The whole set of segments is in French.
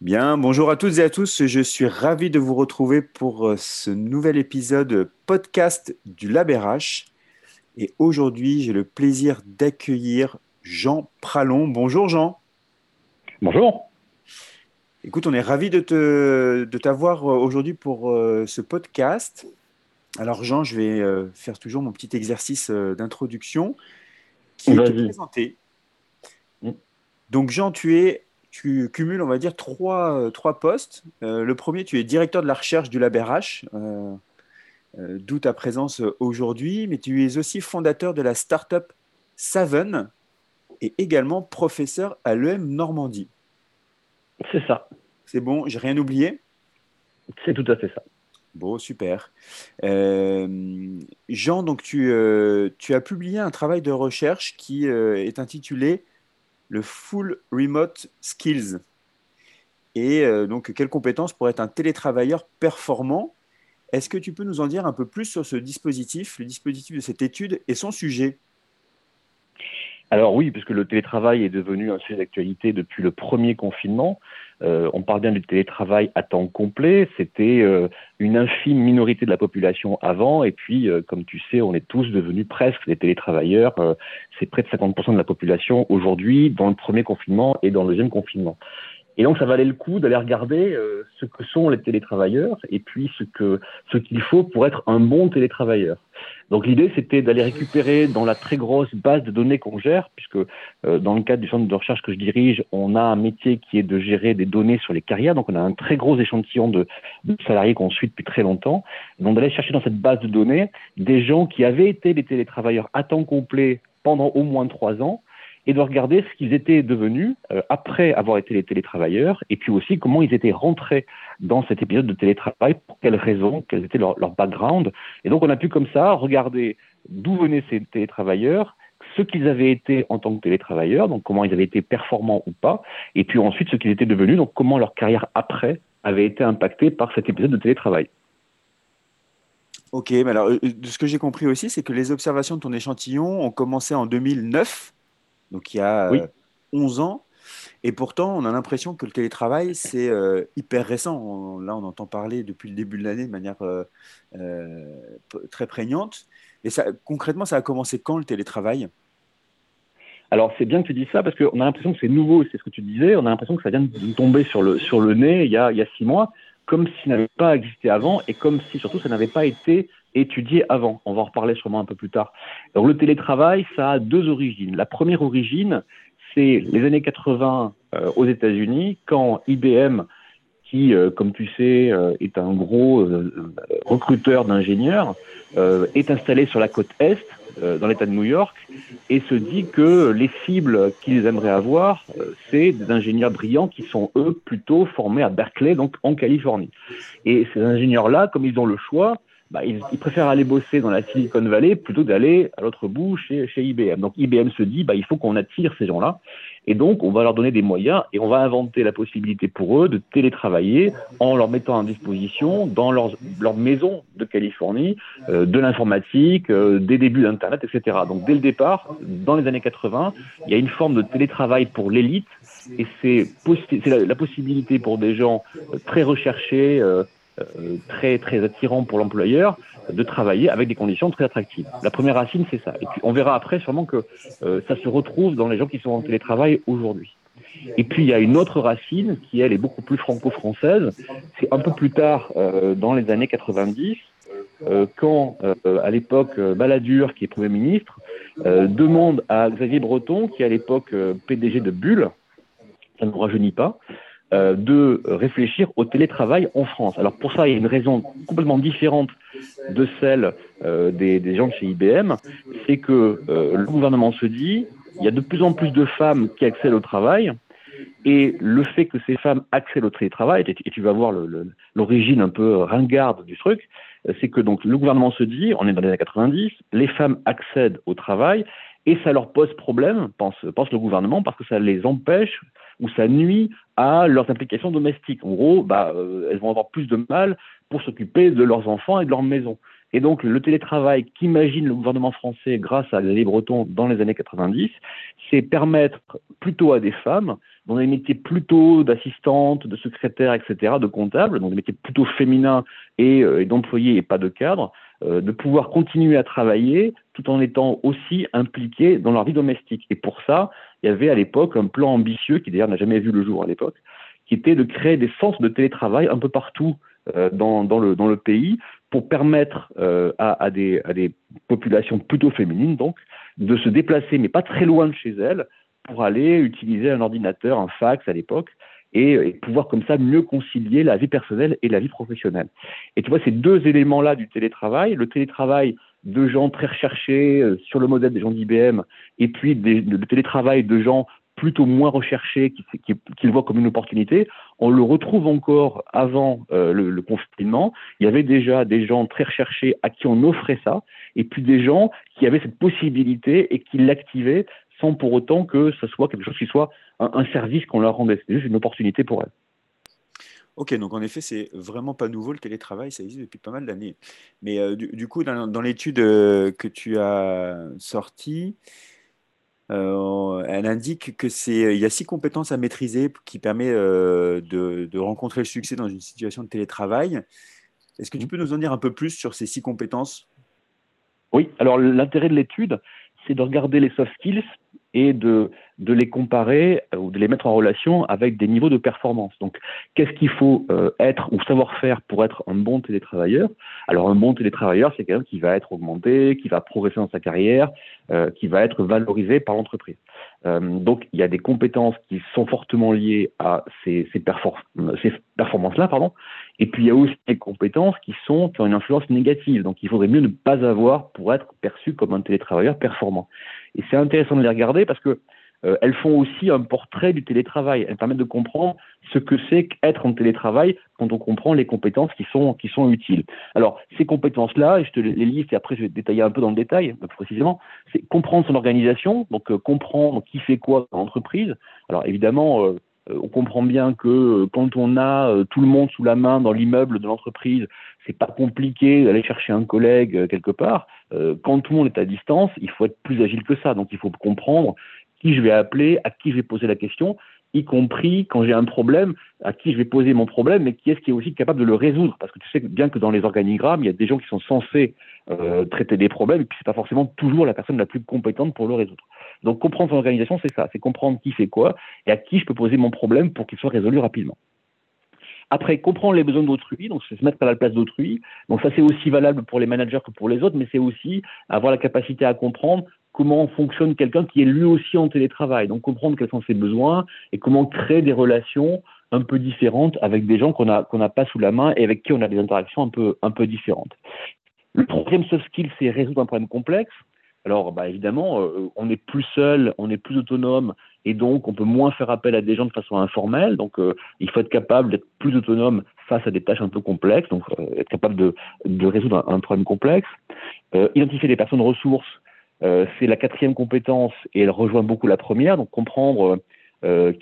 Bien, bonjour à toutes et à tous. Je suis ravi de vous retrouver pour euh, ce nouvel épisode podcast du LabRH. Et aujourd'hui, j'ai le plaisir d'accueillir Jean Pralon. Bonjour Jean. Bonjour. Écoute, on est ravi de, te, de t'avoir euh, aujourd'hui pour euh, ce podcast. Alors Jean, je vais faire toujours mon petit exercice d'introduction qui est de te présenter. Mm. Donc Jean, tu es tu cumules, on va dire, trois, euh, trois postes. Euh, le premier, tu es directeur de la recherche du LabRH, euh, euh, d'où ta présence aujourd'hui, mais tu es aussi fondateur de la start-up Saven et également professeur à l'EM Normandie. C'est ça. C'est bon, j'ai rien oublié? C'est tout à fait ça. Bon, super. Jean, donc tu, tu, as publié un travail de recherche qui est intitulé le Full Remote Skills. Et euh, donc, quelles compétences pour être un télétravailleur performant? Est-ce que tu peux nous en dire un peu plus sur ce dispositif, le dispositif de cette étude et son sujet? Alors oui, puisque le télétravail est devenu un sujet d'actualité depuis le premier confinement. Euh, on parle bien du télétravail à temps complet. C'était euh, une infime minorité de la population avant, et puis, euh, comme tu sais, on est tous devenus presque des télétravailleurs. c'est près de 50% de la population aujourd'hui dans le premier confinement et dans le deuxième confinement. Et donc, ça valait le coup d'aller regarder euh, ce que sont les télétravailleurs et puis ce que ce qu'il faut pour être un bon télétravailleur. Donc, l'idée, c'était d'aller récupérer dans la très grosse base de données qu'on gère, puisque euh, dans le cadre du centre de recherche que je dirige, on a un métier qui est de gérer des données sur les carrières. Donc, on a un très gros échantillon de, de salariés qu'on suit depuis très longtemps. Donc, d'aller chercher dans cette base de données des gens qui avaient été des télétravailleurs à temps complet pendant au moins trois ans et de regarder ce qu'ils étaient devenus euh, après avoir été les télétravailleurs, et puis aussi comment ils étaient rentrés dans cet épisode de télétravail, pour quelles raisons, quels étaient leur, leur background. Et donc on a pu comme ça regarder d'où venaient ces télétravailleurs, ce qu'ils avaient été en tant que télétravailleurs, donc comment ils avaient été performants ou pas, et puis ensuite ce qu'ils étaient devenus, donc comment leur carrière après avait été impactée par cet épisode de télétravail. Ok, mais alors euh, ce que j'ai compris aussi, c'est que les observations de ton échantillon ont commencé en 2009 donc il y a 11 euh, ans. Et pourtant, on a l'impression que le télétravail, c'est euh, hyper récent. là, on entend parler depuis le début de l'année de manière euh, très prégnante. Et ça, concrètement, ça a commencé quand le télétravail? Alors c'est bien que tu dis ça parce qu'on a l'impression que c'est nouveau, c'est ce que tu disais, on a l'impression que ça vient de tomber sur le, sur le nez il y, a, il y a six mois, comme s'il n'avait pas existé avant et comme si surtout ça n'avait pas été étudié avant. On va en reparler sûrement un peu plus tard. Alors le télétravail, ça a deux origines. La première origine, c'est les années 80 euh, aux États-Unis, quand IBM, qui, euh, comme tu sais, euh, est un gros recruteur d'ingénieurs, est installé sur la côte Est, dans l'État de New York, et se dit que les cibles qu'ils aimeraient avoir, c'est des ingénieurs brillants qui sont, eux, plutôt formés à Berkeley, donc en Californie. Et ces ingénieurs-là, comme ils ont le choix, bah, ils, préfèrent aller bosser dans la Silicon Valley plutôt d'aller à l'autre bout chez, chez IBM. Donc IBM se dit, bah, il faut qu'on attire ces gens-là. Et donc, on va leur donner des moyens et on va inventer la possibilité pour eux de télétravailler en leur mettant à disposition dans leur, leur maison de Californie euh, de l'informatique, euh, des débuts d'Internet, etc. Donc, dès le départ, dans les années 80, il y a une forme de télétravail pour l'élite et c'est la, la, possibilité pour des gens euh, très recherchés, euh, très très attirant pour l'employeur de travailler avec des conditions très attractives. La première racine, c'est ça. Et puis on verra après sûrement que euh, ça se retrouve dans les gens qui sont en télétravail aujourd'hui. Et puis il y a une autre racine qui elle est beaucoup plus franco-française. C'est un peu plus tard euh, dans les années 90 euh, quand à l'époque Balladur, qui est Premier ministre, demande à Xavier Breton, qui est à l'époque PDG de Bulle, ça ne rajeunit pas, euh, de réfléchir au télétravail en France. Alors pour ça, il y a une raison complètement différente de celle euh, des, des, gens de chez IBM, c'est que euh, le gouvernement se dit, il y a de plus en plus de femmes qui accèdent au travail, et le fait que ces femmes accèdent au télétravail, et tu vas voir l'origine un peu ringarde du truc, c'est que donc le gouvernement se dit, on est dans les années 90, les femmes accèdent au travail, et ça leur pose problème, pense, pense le gouvernement, parce que ça les empêche ou ça nuit à leurs implications domestiques. En gros, bah, euh, elles vont avoir plus de mal pour s'occuper de leurs enfants et de leur maison. Et donc, le télétravail qu'imagine le gouvernement français grâce à Xavier Breton dans les années 90, c'est permettre plutôt à des femmes dans des métiers plutôt d'assistante, de secrétaire, etc., de comptable, donc des métiers plutôt féminins et, euh, d'employés et pas de cadres, de pouvoir continuer à travailler tout en étant aussi impliqués dans leur vie domestique. Et pour ça, il y avait à l'époque un plan ambitieux, qui d'ailleurs n'a jamais vu le jour à l'époque, qui était de créer des centres de télétravail un peu partout euh, dans, le, pays pour permettre euh, à, à, des, à des populations plutôt féminines donc de se déplacer, mais pas très loin de chez elles, pour aller utiliser un ordinateur, un fax à l'époque, et, et, pouvoir comme ça mieux concilier la vie personnelle et la vie professionnelle. Et tu vois, ces deux éléments-là du télétravail, le télétravail de gens très recherchés euh, sur le modèle des gens d'IBM, et puis des, le télétravail de gens plutôt moins recherché, qui, qui, qui, le voit comme une opportunité, on le retrouve encore avant euh, le, le, confinement. Il y avait déjà des gens très recherchés à qui on offrait ça, et puis des gens qui avaient cette possibilité et qui l'activaient sans pour autant que ce soit quelque chose qui soit un, un service qu'on leur rendait. C'était juste une opportunité pour elles. Ok, donc en effet, c'est vraiment pas nouveau le télétravail, ça existe depuis pas mal d'années. Mais euh, du, du, coup, dans, dans l'étude euh, que tu as sortie, euh, elle indique que c'est il y a six compétences à maîtriser qui permet de, de, rencontrer le succès dans une situation de télétravail. Est-ce que tu peux nous en dire un peu plus sur ces six compétences? Oui, alors l'intérêt de l'étude, c'est de regarder les soft skills et de, de les comparer euh, ou de les mettre en relation avec des niveaux de performance. Donc, qu'est-ce qu'il faut euh, être ou savoir faire pour être un bon télétravailleur? Alors, un bon télétravailleur, c'est quelqu'un qui va être augmenté, qui va progresser dans sa carrière, euh, qui va être valorisé par l'entreprise. Euh, donc, il y a des compétences qui sont fortement liées à ces, ces, ces performances-là, pardon. Et puis, il y a aussi des compétences qui sont qui ont une influence négative. Donc, il faudrait mieux ne pas avoir pour être perçu comme un télétravailleur performant. Et c'est intéressant de les regarder parce que euh, elles font aussi un portrait du télétravail. Elles permettent de comprendre ce que c'est qu'être en télétravail quand on comprend les compétences qui sont, qui sont utiles. Alors, ces compétences-là, je te les liste et après je vais détailler un peu dans le détail, précisément, c'est comprendre son organisation, donc euh, comprendre qui fait quoi dans l'entreprise. Alors, évidemment, euh, on comprend bien que euh, quand on a euh, tout le monde sous la main dans l'immeuble de l'entreprise, c'est pas compliqué d'aller chercher un collègue quelque part. Quand tout le monde est à distance, il faut être plus agile que ça. Donc, il faut comprendre qui je vais appeler, à qui je vais poser la question, y compris quand j'ai un problème, à qui je vais poser mon problème, mais qui est-ce qui est aussi capable de le résoudre? Parce que tu sais bien que dans les organigrammes, il y a des gens qui sont censés euh, traiter des problèmes, et puis c'est pas forcément toujours la personne la plus compétente pour le résoudre. Donc comprendre son organisation, c'est ça, c'est comprendre qui fait quoi et à qui je peux poser mon problème pour qu'il soit résolu rapidement. Après, comprendre les besoins d'autrui, donc se mettre à la place d'autrui. Donc ça, c'est aussi valable pour les managers que pour les autres, mais c'est aussi avoir la capacité à comprendre comment fonctionne quelqu'un qui est lui aussi en télétravail. Donc comprendre quels sont ses besoins et comment créer des relations un peu différentes avec des gens qu'on n'a qu'on pas sous la main et avec qui on a des interactions un peu, un peu différentes. Le troisième soft skill, c'est résoudre un problème complexe. Alors, bah, évidemment, euh, on est plus seul, on est plus autonome, et donc on peut moins faire appel à des gens de façon informelle. Donc, euh, il faut être capable d'être plus autonome face à des tâches un peu complexes, donc euh, être capable de, de résoudre un, un problème complexe. Identifier des personnes ressources, c'est la quatrième compétence, et elle rejoint beaucoup la première, donc comprendre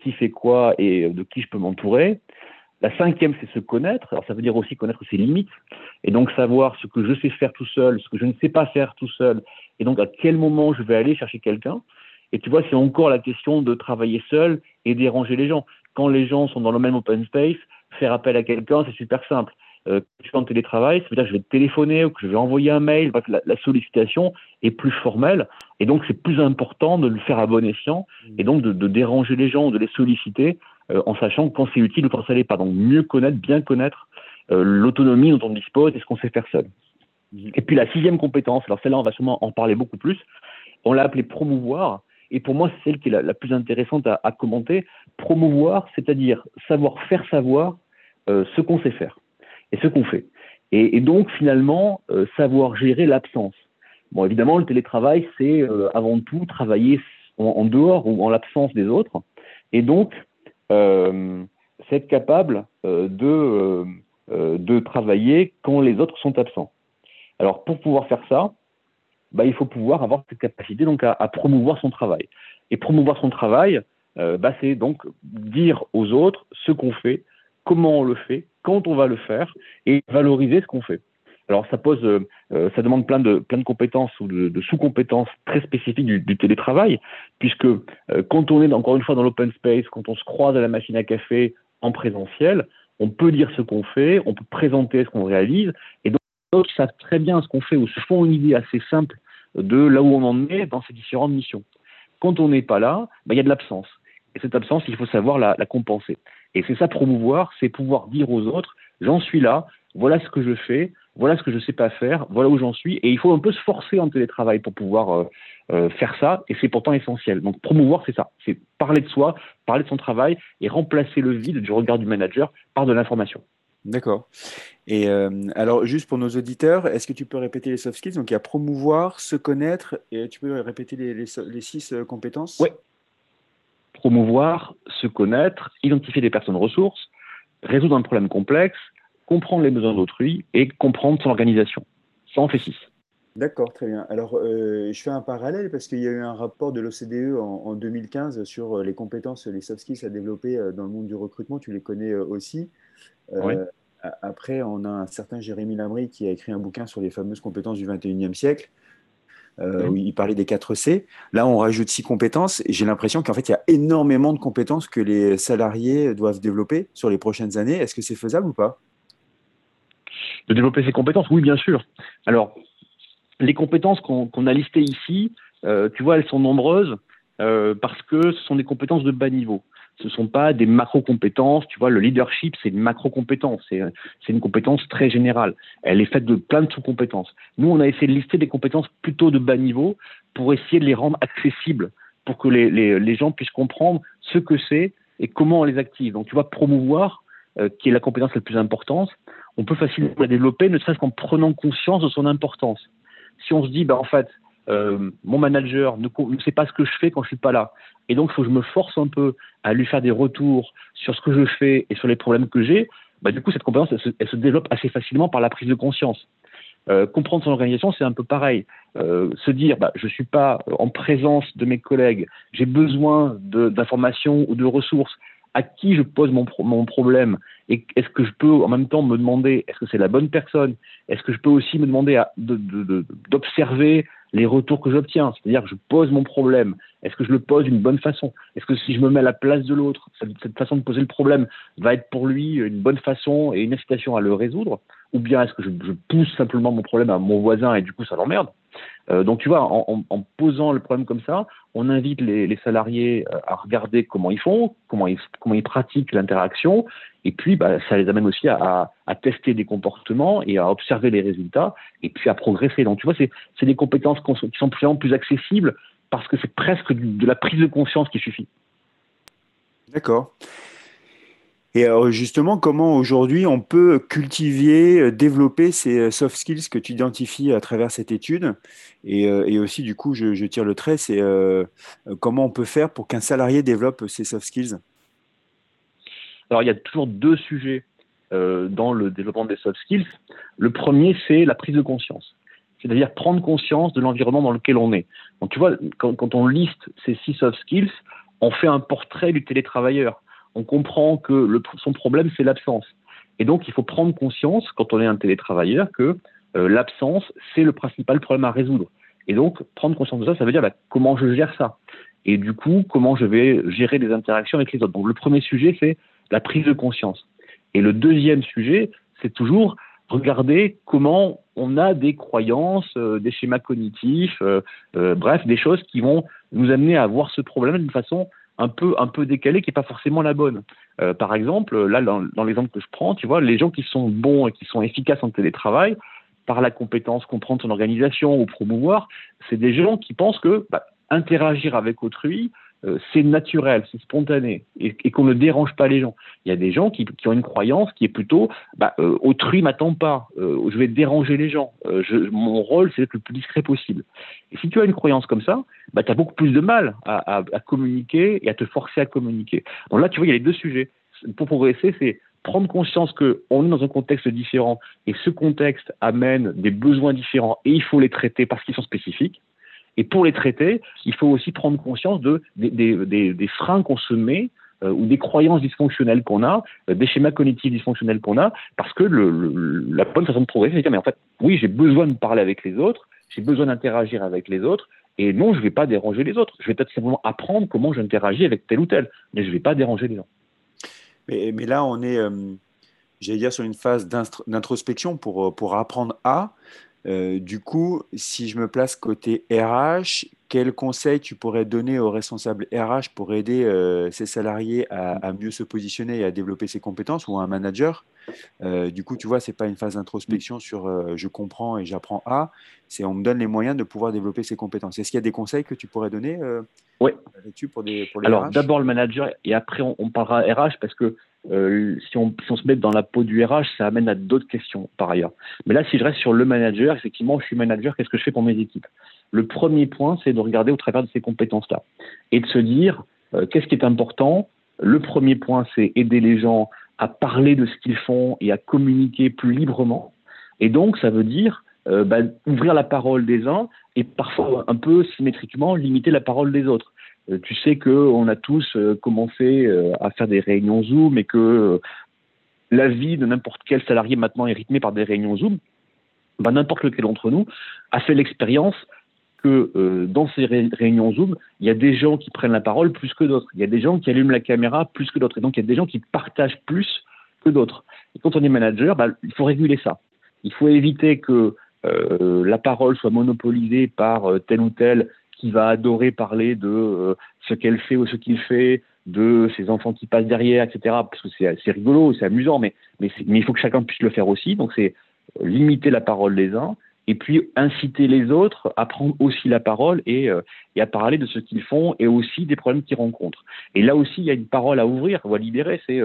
qui fait quoi et de qui je peux m'entourer. La cinquième, c'est se connaître. Alors, ça veut dire aussi connaître ses limites et donc savoir ce que je sais faire tout seul, ce que je ne sais pas faire tout seul, et donc à quel moment je vais aller chercher quelqu'un. Et tu vois, c'est encore la question de travailler seul et déranger les gens. Quand les gens sont dans le même open space, faire appel à quelqu'un, c'est super simple. Euh, tu fais en télétravail, ça veut dire que je vais téléphoner ou que je vais envoyer un mail. La, la sollicitation est plus formelle et donc c'est plus important de le faire à bon escient et donc de, déranger les gens, de les solliciter euh, en sachant quand c'est utile ou quand ça l'est pas. Donc mieux connaître, bien connaître euh, l'autonomie dont on dispose et ce qu'on sait faire seul. Et puis la sixième compétence, alors celle-là on va sûrement en parler beaucoup plus, on l'a appelée promouvoir, et pour moi c'est celle qui est la, plus intéressante à, à commenter. Promouvoir, c'est-à-dire savoir faire savoir euh, ce qu'on sait faire et ce qu'on fait. Et, donc finalement euh, savoir gérer l'absence. Bon évidemment le télétravail c'est euh, avant tout travailler en, dehors ou en l'absence des autres, et donc euh, c'est être capable de, de travailler quand les autres sont absents. Alors pour pouvoir faire ça, bah, il faut pouvoir avoir cette capacité donc à, promouvoir son travail. Et promouvoir son travail, bah, c'est donc dire aux autres ce qu'on fait, comment on le fait, quand on va le faire, et valoriser ce qu'on fait. Alors ça pose, euh, ça demande plein de plein de compétences ou de, sous-compétences très spécifiques du, télétravail, puisque quand on est encore une fois dans l'open space, quand on se croise à la machine à café en présentiel, on peut dire ce qu'on fait, on peut présenter ce qu'on réalise, et donc d'autres savent très bien ce qu'on fait ou se font une idée assez simple de là où on en est dans ces différentes missions. Quand on n'est pas là, bah, il y a de l'absence. Et cette absence, il faut savoir la, compenser. Et c'est ça promouvoir, c'est pouvoir dire aux autres, j'en suis là, voilà ce que je fais, voilà ce que je ne sais pas faire, voilà où j'en suis. Et il faut un peu se forcer en télétravail pour pouvoir euh, euh, faire ça, et c'est pourtant essentiel. Donc promouvoir, c'est ça, c'est parler de soi, parler de son travail, et remplacer le vide du regard du manager par de l'information. D'accord. Et euh, alors, juste pour nos auditeurs, est-ce que tu peux répéter les soft skills? Donc, il y a promouvoir, se connaître, et tu peux répéter les, les, six compétences? Oui. Promouvoir, se connaître, identifier des personnes ressources, résoudre un problème complexe, comprendre les besoins d'autrui et comprendre son organisation. Ça en fait six. D'accord, très bien. Alors, euh, je fais un parallèle parce qu'il y a eu un rapport de l'OCDE en, 2015 sur les compétences, les soft skills à développer dans le monde du recrutement. Tu les connais aussi. Oui. Après, on a un certain Jérémy Lamry qui a écrit un bouquin sur les fameuses compétences du 21e siècle. Euh, où il parlait des 4 C. Là, on rajoute 6 compétences j'ai l'impression qu'en fait, il y a énormément de compétences que les salariés doivent développer sur les prochaines années. Est-ce que c'est faisable ou pas? De développer ces compétences, oui, bien sûr. Alors, les compétences qu'on a listées ici, euh, tu vois, elles sont nombreuses euh, parce que ce sont des compétences de bas niveau ce ne sont pas des macro-compétences. Tu vois, le leadership, c'est une macro-compétence. C'est, une compétence très générale. Elle est faite de plein de sous-compétences. Nous, on a essayé de lister des compétences plutôt de bas niveau pour essayer de les rendre accessibles, pour que les, gens puissent comprendre ce que c'est et comment on les active. Donc, tu vois, promouvoir, euh, qui est la compétence la plus importante, on peut facilement la développer, ne serait-ce qu'en prenant conscience de son importance. Si on se dit, bah, en fait, euh, mon manager ne, sait pas ce que je fais quand je suis pas là. Et donc, il faut que je me force un peu à lui faire des retours sur ce que je fais et sur les problèmes que j'ai. Bah, du coup, cette compétence, elle se, développe assez facilement par la prise de conscience. Euh, comprendre son organisation, c'est un peu pareil. Euh, se dire, bah, je ne suis pas en présence de mes collègues, j'ai besoin d'informations ou de ressources. À qui je pose mon, mon problème? Et est-ce que je peux en même temps me demander, est-ce que c'est la bonne personne? Est-ce que je peux aussi me demander d'observer les retours que j'obtiens. C'est-à-dire que je pose mon problème. Est-ce que je le pose d'une bonne façon? Est-ce que si je me mets à la place de l'autre, cette façon de poser le problème va être pour lui une bonne façon et une incitation à le résoudre? Ou bien est-ce que je, pousse simplement mon problème à mon voisin et du coup ça l'emmerde? Euh, Donc tu vois, en, posant le problème comme ça, on invite les, salariés euh, à regarder comment ils font, comment ils, pratiquent l'interaction, et puis bah, ça les amène aussi à, à, tester des comportements et à observer les résultats, et puis à progresser. Donc tu vois, c'est des compétences qui sont plus, plus accessibles parce que c'est presque de la prise de conscience qui suffit. D'accord. Et justement, comment aujourd'hui on peut cultiver, euh, développer ces euh, soft skills que tu identifies à travers cette étude et, euh, aussi, du coup, je, tire le trait, c'est comment on peut faire pour qu'un salarié développe ces soft skills? Alors, il y a toujours deux sujets dans le développement des soft skills. Le premier, c'est la prise de conscience c'est-à-dire prendre conscience de l'environnement dans lequel on est. Donc tu vois, quand, on liste ces six soft skills, on fait un portrait du télétravailleur. On comprend que le, son problème, c'est l'absence. Et donc, il faut prendre conscience, quand on est un télétravailleur, que euh, l'absence, c'est le principal problème à résoudre. Et donc, prendre conscience de ça, ça veut dire bah, comment je gère ça. Et du coup, comment je vais gérer des interactions avec les autres. Donc, le premier sujet, c'est la prise de conscience. Et le deuxième sujet, c'est toujours regarder comment on a des croyances, euh, des schémas cognitifs, euh, euh, bref, des choses qui vont nous amener à voir ce problème d'une façon un peu, un peu décalée, qui n'est pas forcément la bonne. par exemple, là, dans, l'exemple que je prends, tu vois, les gens qui sont bons et qui sont efficaces en télétravail, par la compétence, comprendre son organisation ou promouvoir, c'est des gens qui pensent que bah, interagir avec autrui, euh, c'est naturel, c'est spontané, et, qu'on ne dérange pas les gens. Il y a des gens qui, ont une croyance qui est plutôt bah, euh, autrui m'attend pas, euh, je vais déranger les gens. mon rôle, c'est d'être le plus discret possible. Et si tu as une croyance comme ça, bah, tu as beaucoup plus de mal à, communiquer et à te forcer à communiquer. Donc là, tu vois, il y a les deux sujets. Pour progresser, c'est prendre conscience qu'on est dans un contexte différent et ce contexte amène des besoins différents et il faut les traiter parce qu'ils sont spécifiques. Et pour les traiter, il faut aussi prendre conscience de, des, freins qu'on se met ou des croyances dysfonctionnelles qu'on a, des schémas cognitifs dysfonctionnels qu'on a, parce que la bonne façon de progresser, c'est de dire, mais en fait, oui, j'ai besoin de parler avec les autres, j'ai besoin d'interagir avec les autres, et non, je ne vais pas déranger les autres. Je vais peut-être simplement apprendre comment j'interagis avec tel ou tel, mais je ne vais pas déranger les gens. Mais, là, on est, j'allais dire, sur une phase d'introspection pour apprendre à. Euh, du coup, si je me place côté RH, quel conseil tu pourrais donner aux responsables RH pour aider euh, ses salariés à, mieux se positionner et à développer ses compétences ou à un manager? Euh, Du coup, tu vois, ce n'est pas une phase d'introspection sur je comprends et j'apprends à, c'est on me donne les moyens de pouvoir développer ses compétences. Est-ce qu'il y a des conseils que tu pourrais donner Oui. Pour, des, pour les Alors, d'abord le manager et après on, on parlera RH parce que euh, si, on, se met dans la peau du RH, ça amène à d'autres questions par ailleurs. Mais là, si je reste sur le manager, effectivement, je suis manager, qu'est-ce que je fais pour mes équipes? Le premier point, c'est de regarder au travers de ces compétences-là et de se dire euh, qu'est-ce qui est important? Le premier point, c'est aider les gens à parler de ce qu'ils font et à communiquer plus librement. Et donc, ça veut dire euh, bah, ouvrir la parole des uns et parfois un peu symétriquement limiter la parole des autres. Euh, tu sais qu'on a tous euh, commencé à faire des réunions Zoom et que la vie de n'importe quel salarié maintenant est rythmée par des réunions Zoom. Ben, n'importe lequel d'entre nous a fait l'expérience que dans ces réunions Zoom, il y a des gens qui prennent la parole plus que d'autres. Il y a des gens qui allument la caméra plus que d'autres. Et donc, il y a des gens qui partagent plus que d'autres. Et quand on est manager, ben, il faut réguler ça. Il faut éviter que la parole soit monopolisée par tel ou tel qui va adorer parler de euh, ce qu'elle fait ou ce qu'il fait, de ses enfants qui passent derrière, etc. Parce que c'est rigolo, c'est amusant, mais, il faut que chacun puisse le faire aussi. Donc c'est euh, limiter la parole des uns et puis inciter les autres à prendre aussi la parole et, euh, et à parler de ce qu'ils font et aussi des problèmes qu'ils rencontrent. Et là aussi, il y a une parole à ouvrir ou à libérer. C'est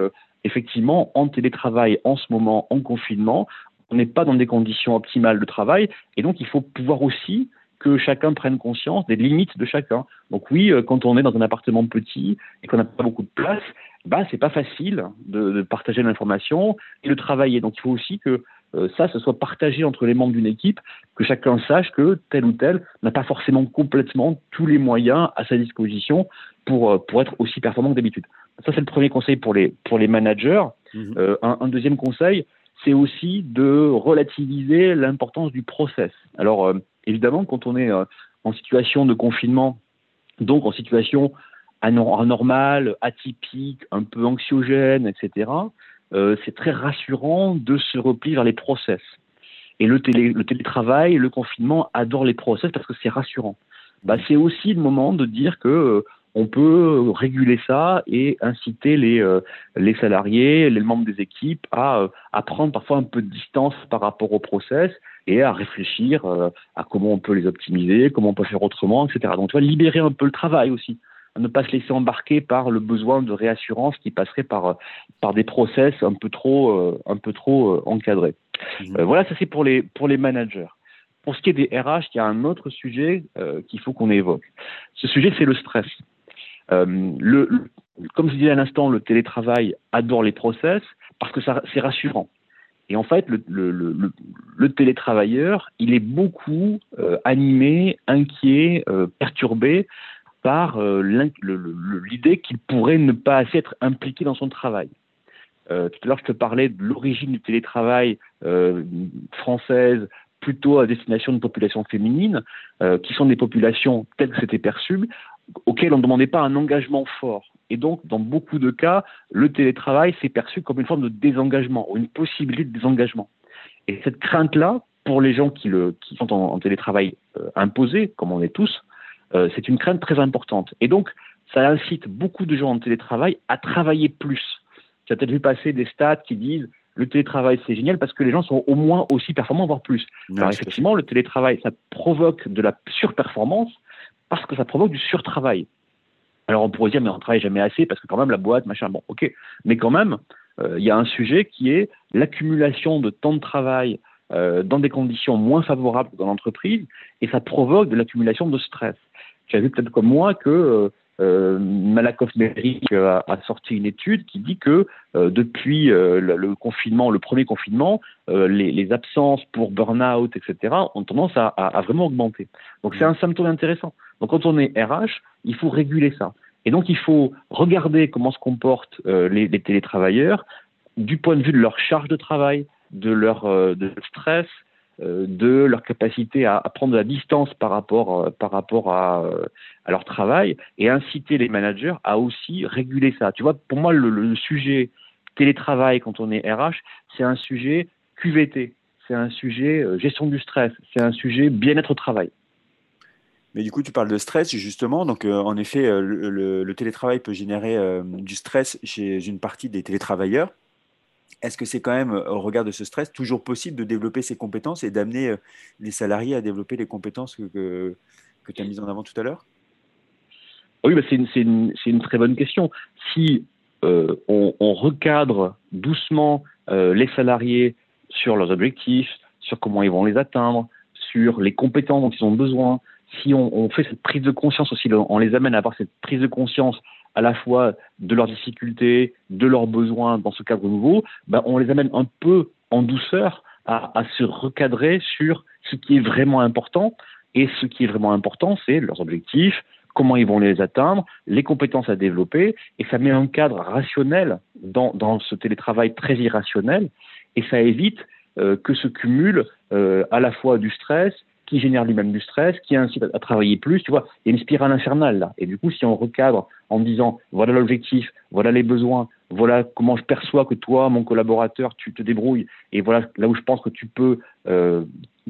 effectivement en télétravail en ce moment, en confinement, on n'est pas dans des conditions optimales de travail et donc il faut pouvoir aussi que chacun prenne conscience des limites de chacun. Donc oui, euh, quand on est dans un appartement petit et qu'on n'a pas beaucoup de place, bah c'est pas facile de, partager l'information et de travailler. Donc il faut aussi que euh, ça, ce soit partagé entre les membres d'une équipe, que chacun sache que tel ou tel n'a pas forcément complètement tous les moyens à sa disposition pour, euh, pour être aussi performant que d'habitude. Ça, c'est le premier conseil pour les, pour les managers. Mmh. un, un, deuxième conseil, c'est aussi de relativiser l'importance du process. Alors, évidemment, quand on est euh, en situation de confinement, donc en situation anormale, atypique, un peu anxiogène, etc., euh, c'est très rassurant de se replier vers les process. Et le, télétravail, le confinement adore les process parce que c'est rassurant. Bah, c'est aussi le moment de dire que euh, on peut réguler ça et inciter les, les salariés, les membres des équipes à, à prendre parfois un peu de distance par rapport au process et à réfléchir euh, à comment on peut les optimiser, comment on peut faire autrement, etc. Donc, tu vois, libérer un peu le travail aussi, ne pas se laisser embarquer par le besoin de réassurance qui passerait par, euh, par des process un peu trop, euh, un peu trop encadrés. Mmh. voilà, ça c'est pour les, pour les managers. Pour ce qui est des RH, il y a un autre sujet qu'il faut qu'on évoque. Ce sujet, c'est le stress. Le, comme je disais à l'instant, le télétravail adore les process parce que c'est rassurant. Et en fait, le, télétravailleur, il est beaucoup euh, animé, inquiet, euh, perturbé par euh, l'idée qu'il pourrait ne pas assez être impliqué dans son travail. tout à l'heure, je te parlais de l'origine du télétravail française, plutôt à destination de populations féminines, qui sont des populations telles que c'était perçu, auxquelles on ne demandait pas un engagement fort. Et donc, dans beaucoup de cas, le télétravail s'est perçu comme une forme de désengagement ou une possibilité de désengagement. Et cette crainte-là, pour les gens qui, le, qui sont en, télétravail euh, imposé, comme on est tous, euh, c'est une crainte très importante. Et donc, ça incite beaucoup de gens en télétravail à travailler plus. Tu as peut-être vu passer des stats qui disent le télétravail, c'est génial parce que les gens sont au moins aussi performants, voire plus. Alors effectivement, le télétravail, ça provoque de la surperformance parce que ça provoque du surtravail. Alors on pourrait dire, mais on travaille jamais assez parce que quand même la boîte, machin, bon, ok. Mais quand même, euh, il y a un sujet qui est l'accumulation de temps de travail euh, dans des conditions moins favorables dans l'entreprise et ça provoque de l'accumulation de stress. Tu as vu peut-être comme moi que euh, euh Malakoff Merrick a, sorti une étude qui dit que depuis le, confinement, le premier confinement, les, absences pour burn-out, etc., ont tendance à, à vraiment augmenter. Donc c'est un symptôme intéressant. Donc quand on est RH, il faut réguler ça. Et donc, il faut regarder comment se comportent les, télétravailleurs du point de vue de leur charge de travail, de leur de stress, euh, de leur capacité à, prendre de la distance par rapport, euh, par rapport à, euh, à, leur travail et inciter les managers à aussi réguler ça. Tu vois, pour moi, le, sujet télétravail quand on est RH, c'est un sujet QVT, c'est un sujet gestion du stress, c'est un sujet bien-être au travail. Mais du coup, tu parles de stress, justement. Donc, en effet, le, télétravail peut générer du stress chez une partie des télétravailleurs est-ce que c'est quand même, au regard de ce stress, toujours possible de développer ces compétences et d'amener euh, les salariés à développer les compétences que, que, tu as mises en avant tout à l'heure? Oui, bah, c'est une, une, très bonne question. Si euh, on, recadre doucement euh, les salariés sur leurs objectifs, sur comment ils vont les atteindre, sur les compétences dont ils ont besoin, si on, on fait cette prise de conscience aussi, on les amène à avoir cette prise de conscience à la fois de leurs difficultés, de leurs besoins dans ce cadre nouveau, ben on les amène un peu en douceur à, à, se recadrer sur ce qui est vraiment important. Et ce qui est vraiment important, c'est leurs objectifs, comment ils vont les atteindre, les compétences à développer, et ça met un cadre rationnel dans, dans ce télétravail très irrationnel, et ça évite euh, que se cumule euh, à la fois du stress qui génère lui-même du stress, qui incite à, travailler plus. Tu vois, il y a une spirale infernale là. Et du coup, si on recadre en disant voilà l'objectif, voilà les besoins, voilà comment je perçois que toi, mon collaborateur, tu te débrouilles, et voilà là où je pense que tu peux euh,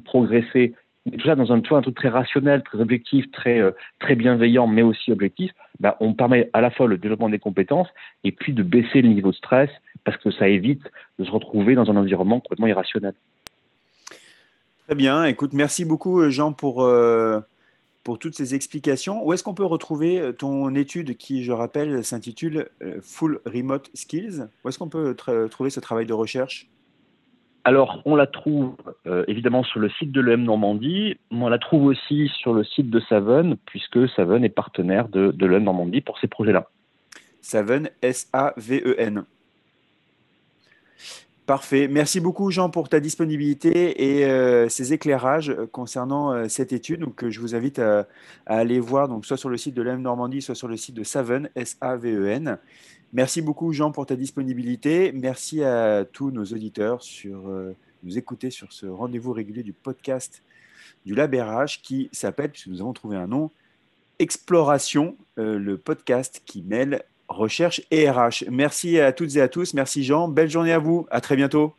progresser. Tout ça dans un, tu un truc très rationnel, très objectif, très, euh, très bienveillant, mais aussi objectif. Bah, on permet à la fois le développement des compétences et puis de baisser le niveau de stress parce que ça évite de se retrouver dans un environnement complètement irrationnel. Très bien. Écoute, merci beaucoup, euh, Jean, pour, euh, pour toutes ces explications. Où est-ce qu'on peut retrouver euh, ton étude qui, je rappelle, s'intitule Full Remote Skills? Où est-ce qu'on peut trouver ce travail de recherche? Alors, on la trouve évidemment sur le site de l'EM Normandie, mais on la trouve aussi sur le site de Saven, puisque Saven est partenaire de, de l'EM Normandie pour ces projets-là. Saven, S-A-V-E-N. Parfait. Merci beaucoup, Jean, pour ta disponibilité et euh, ces éclairages concernant euh, cette étude. Donc, je vous invite à, aller voir, donc, soit sur le site de l'EM Normandie, soit sur le site de Saven, S-A-V-E-N. Merci beaucoup, Jean, pour ta disponibilité. Merci à tous nos auditeurs sur euh, nous écouter sur ce rendez-vous régulier du podcast du Labérage qui s'appelle, puisque nous avons trouvé un nom, Exploration, le podcast qui mêle recherche et RH. Merci à toutes et à tous. Merci Jean. Belle journée à vous. À très bientôt.